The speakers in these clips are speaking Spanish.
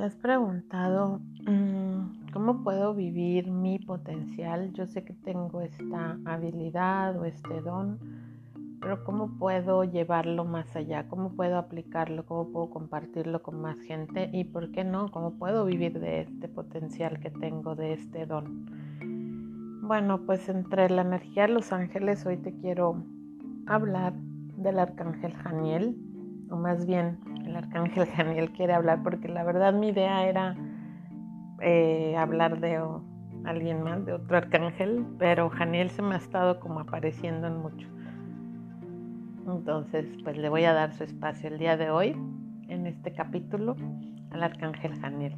¿Te has preguntado mm, cómo puedo vivir mi potencial? Yo sé que tengo esta habilidad o este don, pero ¿cómo puedo llevarlo más allá? ¿Cómo puedo aplicarlo? ¿Cómo puedo compartirlo con más gente? ¿Y por qué no? ¿Cómo puedo vivir de este potencial que tengo, de este don? Bueno, pues entre la energía de los ángeles hoy te quiero hablar del arcángel Janiel, o más bien el arcángel Janiel quiere hablar porque la verdad mi idea era eh, hablar de alguien más, de otro arcángel, pero Janiel se me ha estado como apareciendo en mucho. Entonces, pues le voy a dar su espacio el día de hoy, en este capítulo, al arcángel Janiel,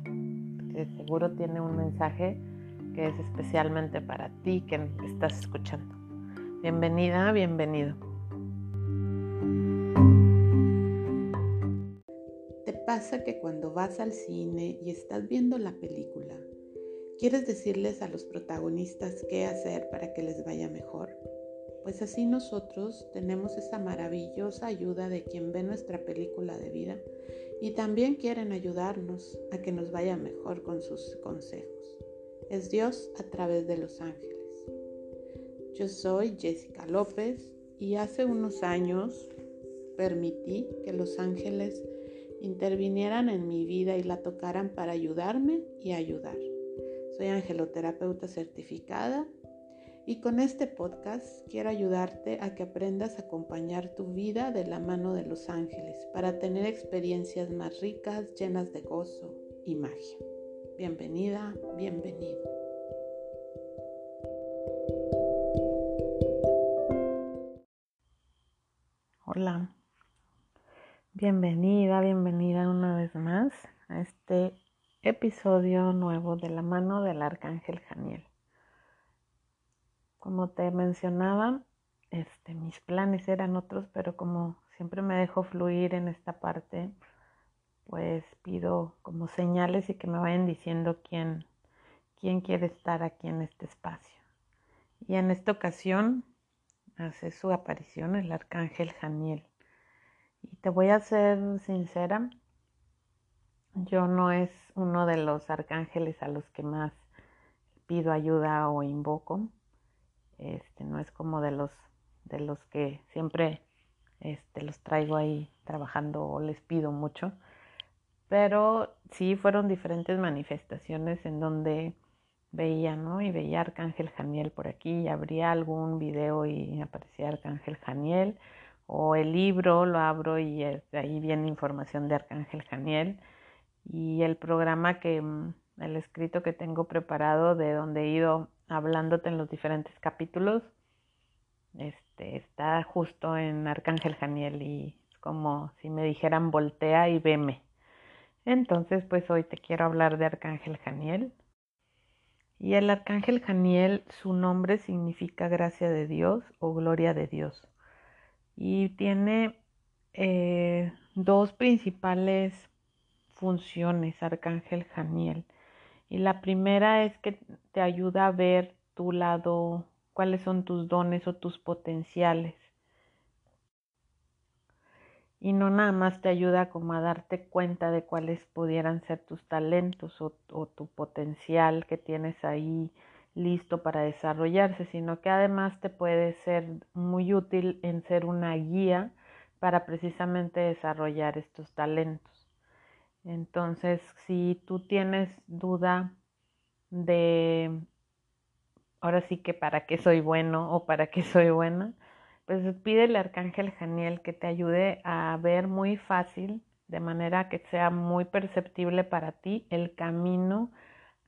que seguro tiene un mensaje que es especialmente para ti que estás escuchando. Bienvenida, bienvenido. Pasa que cuando vas al cine y estás viendo la película, quieres decirles a los protagonistas qué hacer para que les vaya mejor? Pues así nosotros tenemos esa maravillosa ayuda de quien ve nuestra película de vida y también quieren ayudarnos a que nos vaya mejor con sus consejos es Dios a través de los ángeles. Yo soy Jessica López y hace unos años permití que los ángeles intervinieran en mi vida y la tocaran para ayudarme y ayudar. Soy angeloterapeuta certificada y con este podcast quiero ayudarte a que aprendas a acompañar tu vida de la mano de los ángeles para tener experiencias más ricas, llenas de gozo y magia. Bienvenida, bienvenido. Hola, bienvenida, bienvenida una vez más a este episodio nuevo de la mano del arcángel Janiel. Como te mencionaba, este, mis planes eran otros, pero como siempre me dejo fluir en esta parte, pues pido como señales y que me vayan diciendo quién, quién quiere estar aquí en este espacio. Y en esta ocasión hace su aparición el arcángel Janiel. Y te voy a ser sincera, yo no es uno de los arcángeles a los que más pido ayuda o invoco. Este no es como de los de los que siempre este, los traigo ahí trabajando o les pido mucho pero sí fueron diferentes manifestaciones en donde veía, ¿no? Y veía Arcángel Janiel por aquí y abría algún video y aparecía Arcángel Janiel o el libro lo abro y ahí viene información de Arcángel Janiel y el programa que mm, el escrito que tengo preparado de donde he ido hablándote en los diferentes capítulos este está justo en Arcángel Janiel y es como si me dijeran voltea y veme entonces, pues hoy te quiero hablar de Arcángel Janiel. Y el Arcángel Janiel, su nombre significa gracia de Dios o gloria de Dios. Y tiene eh, dos principales funciones, Arcángel Janiel. Y la primera es que te ayuda a ver tu lado, cuáles son tus dones o tus potenciales y no nada más te ayuda como a darte cuenta de cuáles pudieran ser tus talentos o, tu potencial que tienes ahí listo para desarrollarse, sino que además te puede ser muy útil en ser una guía para precisamente desarrollar estos talentos. Entonces, si tú tienes duda de, ahora sí que para qué soy bueno o para qué soy buena, pues pídele al arcángel Janiel que te ayude a ver muy fácil, de manera que sea muy perceptible para ti el camino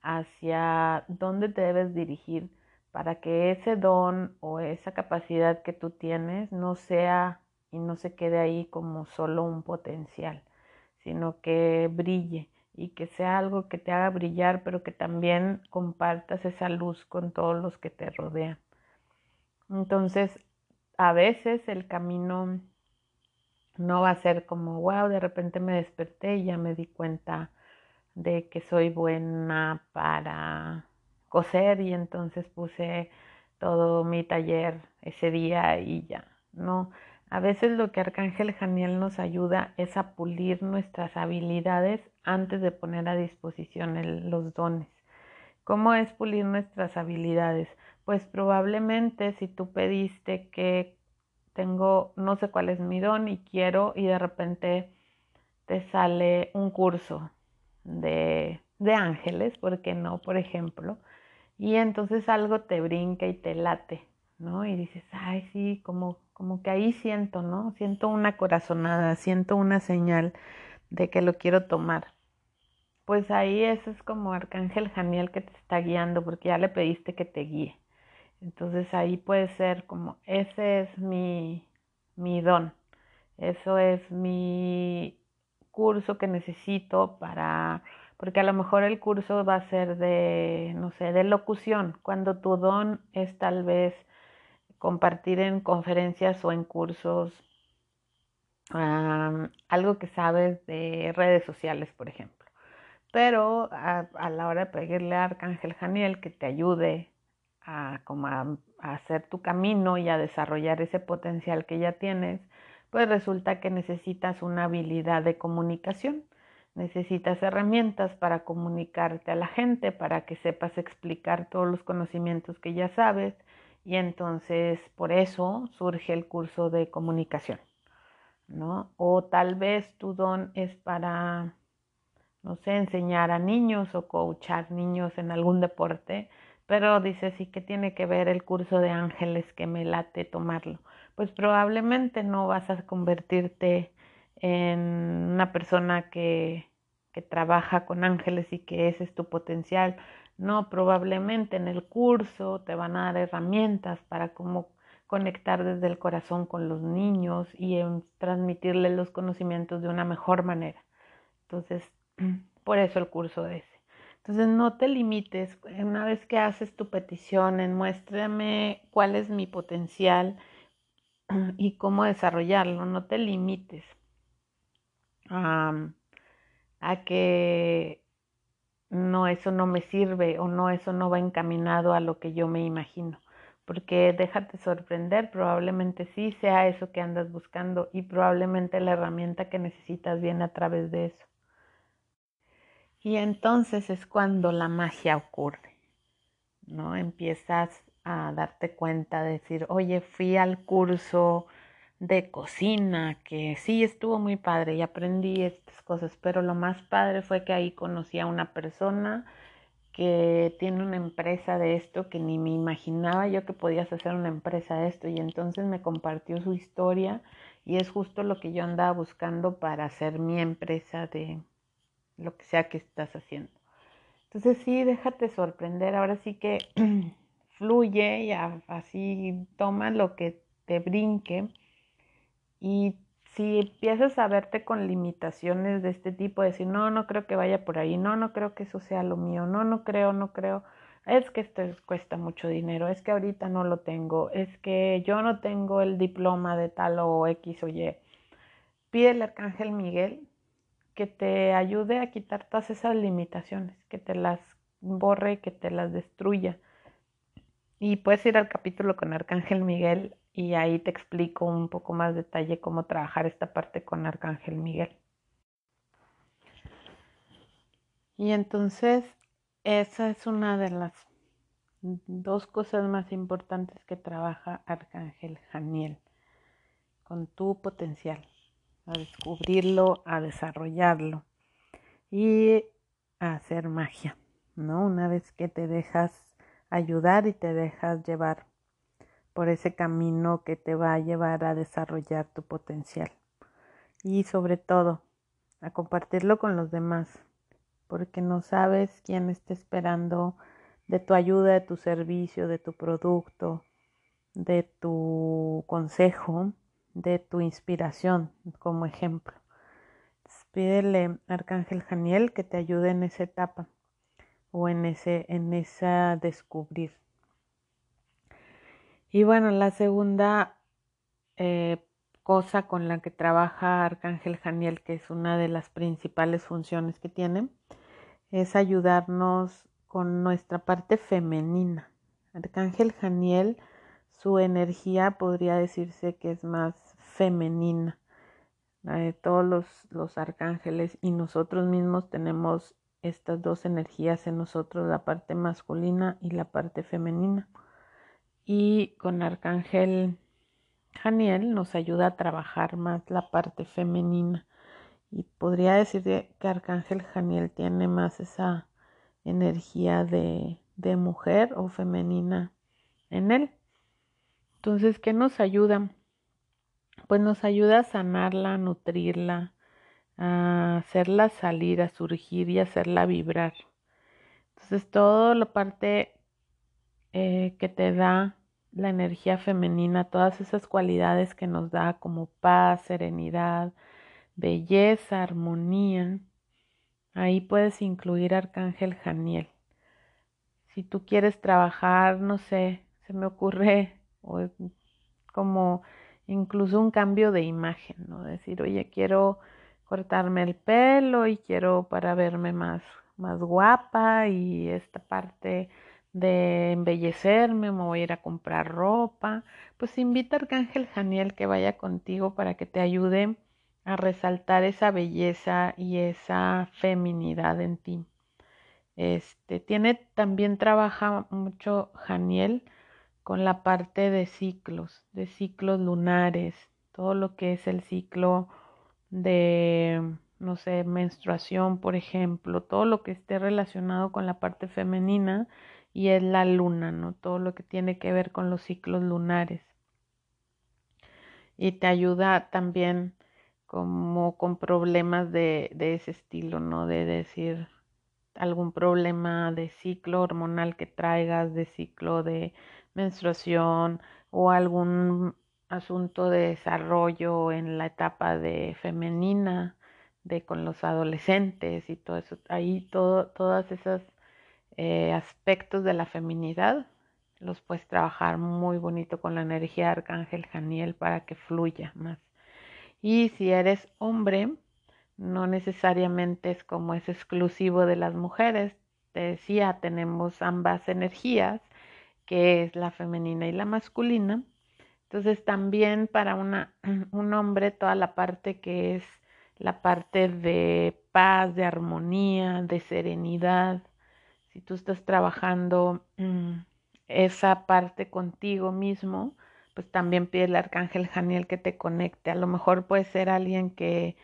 hacia dónde te debes dirigir para que ese don o esa capacidad que tú tienes no sea y no se quede ahí como solo un potencial, sino que brille y que sea algo que te haga brillar, pero que también compartas esa luz con todos los que te rodean. Entonces, a veces el camino no va a ser como, wow, de repente me desperté y ya me di cuenta de que soy buena para coser y entonces puse todo mi taller ese día y ya. No, A veces lo que Arcángel Janiel nos ayuda es a pulir nuestras habilidades antes de poner a disposición los dones. ¿Cómo es pulir nuestras habilidades? Pues probablemente si tú pediste que tengo, no sé cuál es mi don y quiero y de repente te sale un curso de, de ángeles, ¿por qué no? Por ejemplo, y entonces algo te brinca y te late, ¿no? Y dices, ay, sí, como, como que ahí siento, ¿no? Siento una corazonada, siento una señal de que lo quiero tomar. Pues ahí eso es como Arcángel Janiel que te está guiando porque ya le pediste que te guíe. Entonces ahí puede ser como, ese es mi, mi don, eso es mi curso que necesito para porque a lo mejor el curso va a ser de, no sé, de locución, cuando tu don es tal vez compartir en conferencias o en cursos algo que sabes de redes sociales, por ejemplo. Pero a, la hora de pedirle a Arcángel Janiel que te ayude a, como a hacer tu camino y a desarrollar ese potencial que ya tienes, pues resulta que necesitas una habilidad de comunicación Necesitas herramientas para comunicarte a la gente, para que sepas explicar todos los conocimientos que ya sabes y entonces por eso surge el curso de comunicación, ¿no? O tal vez tu don es para, no sé, enseñar a niños o coachar niños en algún deporte, pero dices, ¿y qué tiene que ver el curso de ángeles que me late tomarlo? Pues probablemente no vas a convertirte en una persona que, que trabaja con ángeles y que ese es tu potencial. No, probablemente en el curso te van a dar herramientas para cómo conectar desde el corazón con los niños y transmitirles los conocimientos de una mejor manera. Entonces, por eso el curso ese. Entonces, no te limites. Una vez que haces tu petición en muéstrame cuál es mi potencial y cómo desarrollarlo, no te limites a que no, eso no me sirve o no, eso no va encaminado a lo que yo me imagino. Porque déjate sorprender, probablemente sí sea eso que andas buscando y probablemente la herramienta que necesitas viene a través de eso. Y entonces es cuando la magia ocurre, ¿no? Empiezas a darte cuenta, de decir, oye, fui al curso de cocina, que sí estuvo muy padre y aprendí estas cosas, pero lo más padre fue que ahí conocí a una persona que tiene una empresa de esto que ni me imaginaba yo que podías hacer una empresa de esto y entonces me compartió su historia y es justo lo que yo andaba buscando para hacer mi empresa de lo que sea que estás haciendo. Entonces sí, déjate sorprender, ahora sí que fluye y así toma lo que te brinque y si empiezas a verte con limitaciones de este tipo, de decir, no, no creo que vaya por ahí, no, no creo que eso sea lo mío, no, no creo, no creo, es que esto cuesta mucho dinero, es que ahorita no lo tengo, es que yo no tengo el diploma de tal o X o Y. Pide al Arcángel Miguel que te ayude a quitar todas esas limitaciones, que te las borre, que te las destruya. Y puedes ir al capítulo con Arcángel Miguel y ahí te explico un poco más detalle cómo trabajar esta parte con Arcángel Miguel. Y entonces esa es una de las dos cosas más importantes que trabaja Arcángel Janiel con tu potencial, a descubrirlo, a desarrollarlo y a hacer magia, ¿no? Una vez que te dejas ayudar y te dejas llevar por ese camino que te va a llevar a desarrollar tu potencial. Y sobre todo, a compartirlo con los demás, porque no sabes quién está esperando de tu ayuda, de tu servicio, de tu producto, de tu consejo, de tu inspiración como ejemplo. pídele Arcángel Janiel que te ayude en esa etapa o en ese en esa descubrir y bueno, la segunda eh, cosa con la que trabaja Arcángel Janiel, que es una de las principales funciones que tiene, es ayudarnos con nuestra parte femenina. Arcángel Janiel, su energía podría decirse que es más femenina. Eh, todos los, los arcángeles y nosotros mismos tenemos estas dos energías en nosotros, la parte masculina y la parte femenina. Y con Arcángel Janiel nos ayuda a trabajar más la parte femenina. Y podría decir que Arcángel Janiel tiene más esa energía de, mujer o femenina en él. Entonces, ¿qué nos ayuda? Pues nos ayuda a sanarla, a nutrirla, a hacerla salir, a surgir y hacerla vibrar. Entonces, toda la parte eh, que te da la energía femenina, todas esas cualidades que nos da como paz, serenidad, belleza, armonía, ahí puedes incluir Arcángel Janiel. Si tú quieres trabajar, no sé, se me ocurre como incluso un cambio de imagen, ¿no? Decir, oye, quiero cortarme el pelo y quiero para verme más, más guapa y esta parte de embellecerme, me voy a ir a comprar ropa, pues invita a Arcángel Janiel que vaya contigo para que te ayude a resaltar esa belleza y esa feminidad en ti. Este tiene también trabaja mucho Janiel con la parte de ciclos, de ciclos lunares, todo lo que es el ciclo de, no sé, menstruación, por ejemplo, todo lo que esté relacionado con la parte femenina y es la luna, ¿no? Todo lo que tiene que ver con los ciclos lunares. Y te ayuda también como con problemas de, de ese estilo, ¿no? De decir algún problema de ciclo hormonal que traigas, de ciclo de menstruación o algún asunto de desarrollo en la etapa de femenina, de con los adolescentes y todo eso. Ahí todo, todos esos eh, aspectos de la feminidad los puedes trabajar muy bonito con la energía de Arcángel Janiel para que fluya más. Y si eres hombre, no necesariamente es como es exclusivo de las mujeres. Te decía, tenemos ambas energías que es la femenina y la masculina. Entonces también para una, un hombre toda la parte que es la parte de paz, de armonía, de serenidad, si tú estás trabajando mm, esa parte contigo mismo, pues también pide el arcángel Janiel que te conecte. A lo mejor puede ser alguien que,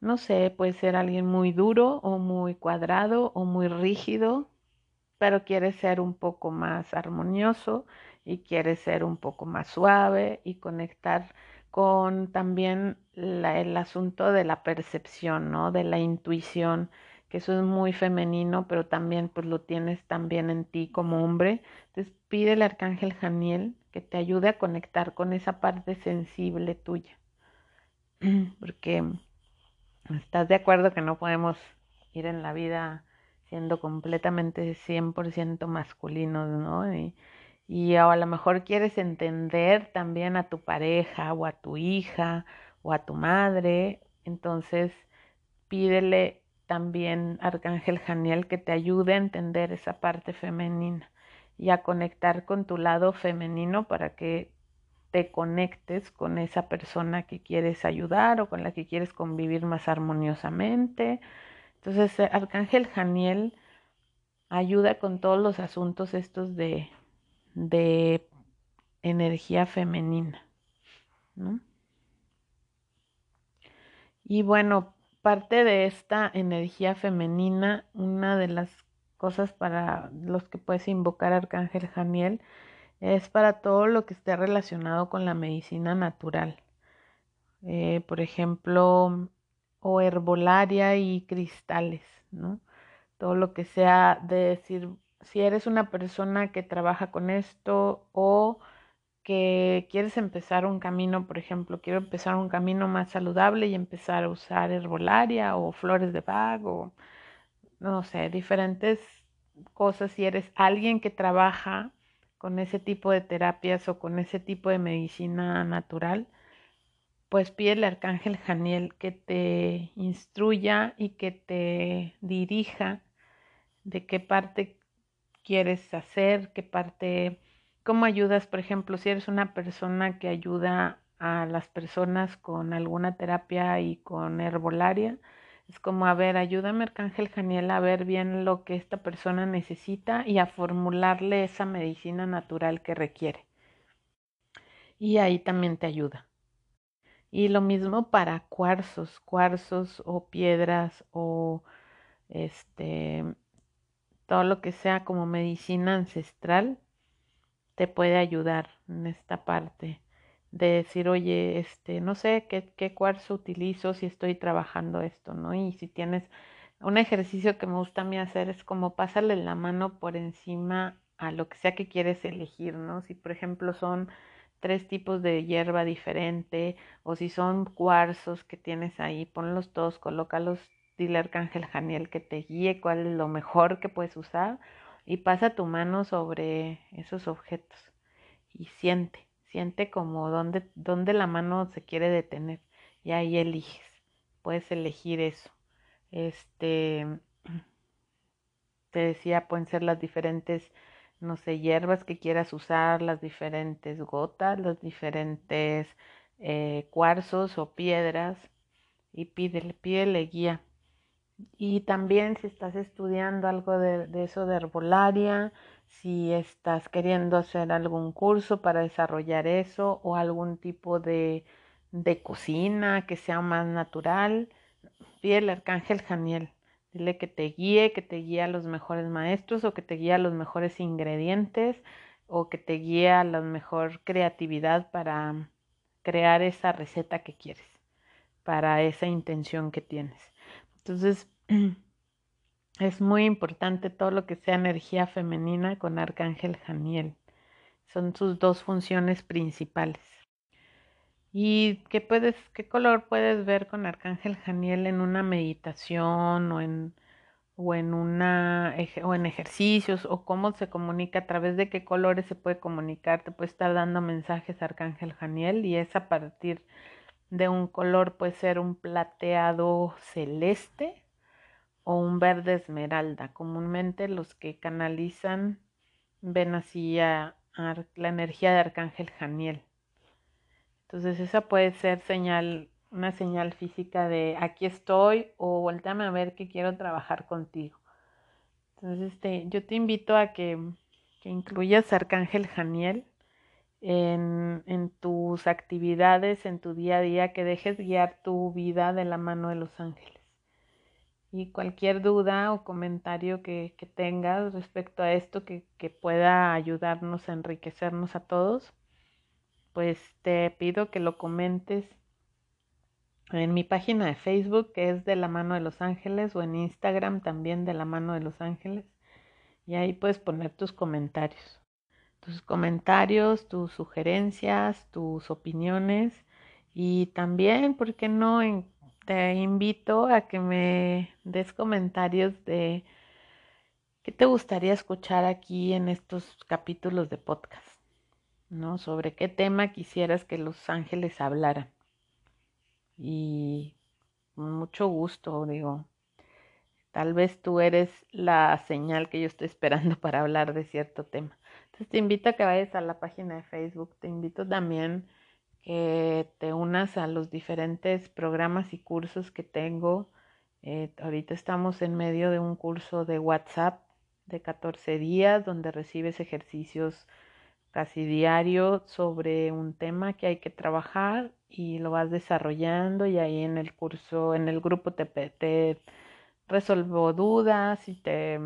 no sé, puede ser alguien muy duro o muy cuadrado o muy rígido, pero quiere ser un poco más armonioso y quiere ser un poco más suave y conectar con también el asunto de la percepción, ¿no? De la intuición, que eso es muy femenino, pero también pues lo tienes también en ti como hombre. Entonces pide el arcángel Janiel que te ayude a conectar con esa parte sensible tuya. Porque estás de acuerdo que no podemos ir en la vida siendo completamente 100% masculinos, ¿no? Y a lo mejor quieres entender también a tu pareja o a tu hija o a tu madre, entonces pídele también Arcángel Janiel que te ayude a entender esa parte femenina y a conectar con tu lado femenino para que te conectes con esa persona que quieres ayudar o con la que quieres convivir más armoniosamente. Entonces, eh, Arcángel Janiel ayuda con todos los asuntos estos de, de energía femenina. Y bueno, parte de esta energía femenina, una de las cosas para los que puedes invocar Arcángel Janiel es para todo lo que esté relacionado con la medicina natural. Eh, por ejemplo, o herbolaria y cristales, ¿no? Todo lo que sea de decir, si eres una persona que trabaja con esto o que quieres empezar un camino, por ejemplo, quiero empezar un camino más saludable y empezar a usar herbolaria o flores de Bach o no sé, diferentes cosas. Si eres alguien que trabaja con ese tipo de terapias o con ese tipo de medicina natural, pues pide el arcángel Janiel que te instruya y que te dirija de qué parte quieres hacer, qué parte, cómo ayudas, por ejemplo, si eres una persona que ayuda a las personas con alguna terapia y con herbolaria. Es como, a ver, ayúdame Arcángel Janiel a ver bien lo que esta persona necesita y a formularle esa medicina natural que requiere. Y ahí también te ayuda. Y lo mismo para cuarzos, cuarzos o piedras o este todo lo que sea como medicina ancestral te puede ayudar en esta parte de decir, oye, este, no sé qué, qué cuarzo utilizo si estoy trabajando esto, ¿no? Y si tienes un ejercicio que me gusta a mí hacer es como pásale la mano por encima a lo que sea que quieres elegir, ¿no? Si por ejemplo son tres tipos de hierba diferente o si son cuarzos que tienes ahí, ponlos todos, colócalos, dile Arcángel Janiel que te guíe cuál es lo mejor que puedes usar y pasa tu mano sobre esos objetos y siente, siente como dónde, dónde la mano se quiere detener y ahí eliges, puedes elegir eso. Este, te decía, pueden ser las diferentes, no sé, hierbas que quieras usar, las diferentes gotas, los diferentes eh, cuarzos o piedras y pídele, pídele guía y también si estás estudiando algo de, eso de herbolaria, si estás queriendo hacer algún curso para desarrollar eso o algún tipo de, de cocina que sea más natural, pide el arcángel Janiel. Dile que te guíe, que te guíe a los mejores maestros o que te guíe a los mejores ingredientes o que te guíe a la mejor creatividad para crear esa receta que quieres, para esa intención que tienes. Entonces, es muy importante todo lo que sea energía femenina con Arcángel Janiel. Son sus dos funciones principales. ¿Y qué, puedes, qué color puedes ver con Arcángel Janiel en una meditación o en, o en, una, o en ejercicios o cómo se comunica, a través de qué colores se puede comunicar? Te puede estar dando mensajes Arcángel Janiel y es a partir de un color, puede ser un plateado celeste o un verde esmeralda. Comúnmente los que canalizan ven así a, la energía de Arcángel Janiel. Entonces esa puede ser señal, una señal física de aquí estoy o vuéltame a ver que quiero trabajar contigo. Entonces este, yo te invito a que, que incluyas Arcángel Janiel en, en, tus actividades, en tu día a día, que dejes guiar tu vida de la mano de los ángeles y cualquier duda o comentario que, tengas respecto a esto que, que, pueda ayudarnos a enriquecernos a todos, pues te pido que lo comentes en mi página de Facebook que es de la mano de los ángeles o en Instagram también de la mano de los ángeles y ahí puedes poner tus comentarios. Tus comentarios, tus sugerencias, tus opiniones y también, ¿por qué no? En te invito a que me des comentarios de qué te gustaría escuchar aquí en estos capítulos de podcast, ¿no? Sobre qué tema quisieras que los ángeles hablaran. Y mucho gusto, digo, tal vez tú eres la señal que yo estoy esperando para hablar de cierto tema. Entonces te invito a que vayas a la página de Facebook, te invito también que te unas a los diferentes programas y cursos que tengo. Eh, ahorita estamos en medio de un curso de WhatsApp de 14 días donde recibes ejercicios casi diario sobre un tema que hay que trabajar y lo vas desarrollando y ahí en el curso, en el grupo te, te resolvo dudas y te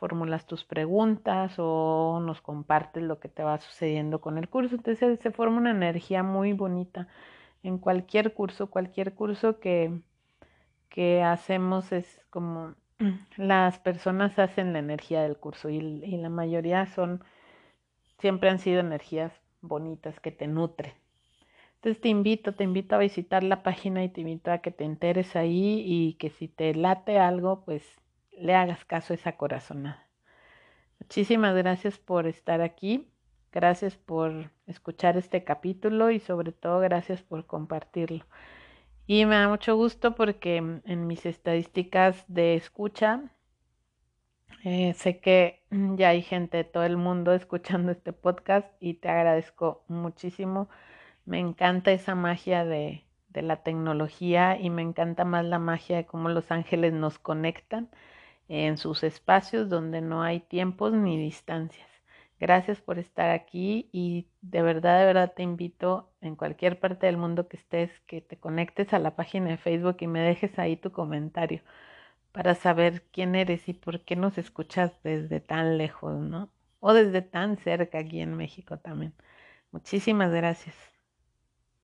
formulas tus preguntas o nos compartes lo que te va sucediendo con el curso. Entonces se forma una energía muy bonita en cualquier curso, cualquier curso que, que hacemos es como las personas hacen la energía del curso y, y la mayoría son, siempre han sido energías bonitas que te nutren. Entonces te invito, te invito a visitar la página y te invito a que te enteres ahí y que si te late algo, pues le hagas caso a esa corazonada. Muchísimas gracias por estar aquí, gracias por escuchar este capítulo y sobre todo gracias por compartirlo. Y me da mucho gusto porque en mis estadísticas de escucha eh, sé que ya hay gente de todo el mundo escuchando este podcast y te agradezco muchísimo. Me encanta esa magia de la tecnología y me encanta más la magia de cómo los ángeles nos conectan en sus espacios donde no hay tiempos ni distancias. Gracias por estar aquí y de verdad, de verdad te invito en cualquier parte del mundo que estés, que te conectes a la página de Facebook y me dejes ahí tu comentario para saber quién eres y por qué nos escuchas desde tan lejos, ¿no? O desde tan cerca aquí en México también. Muchísimas gracias.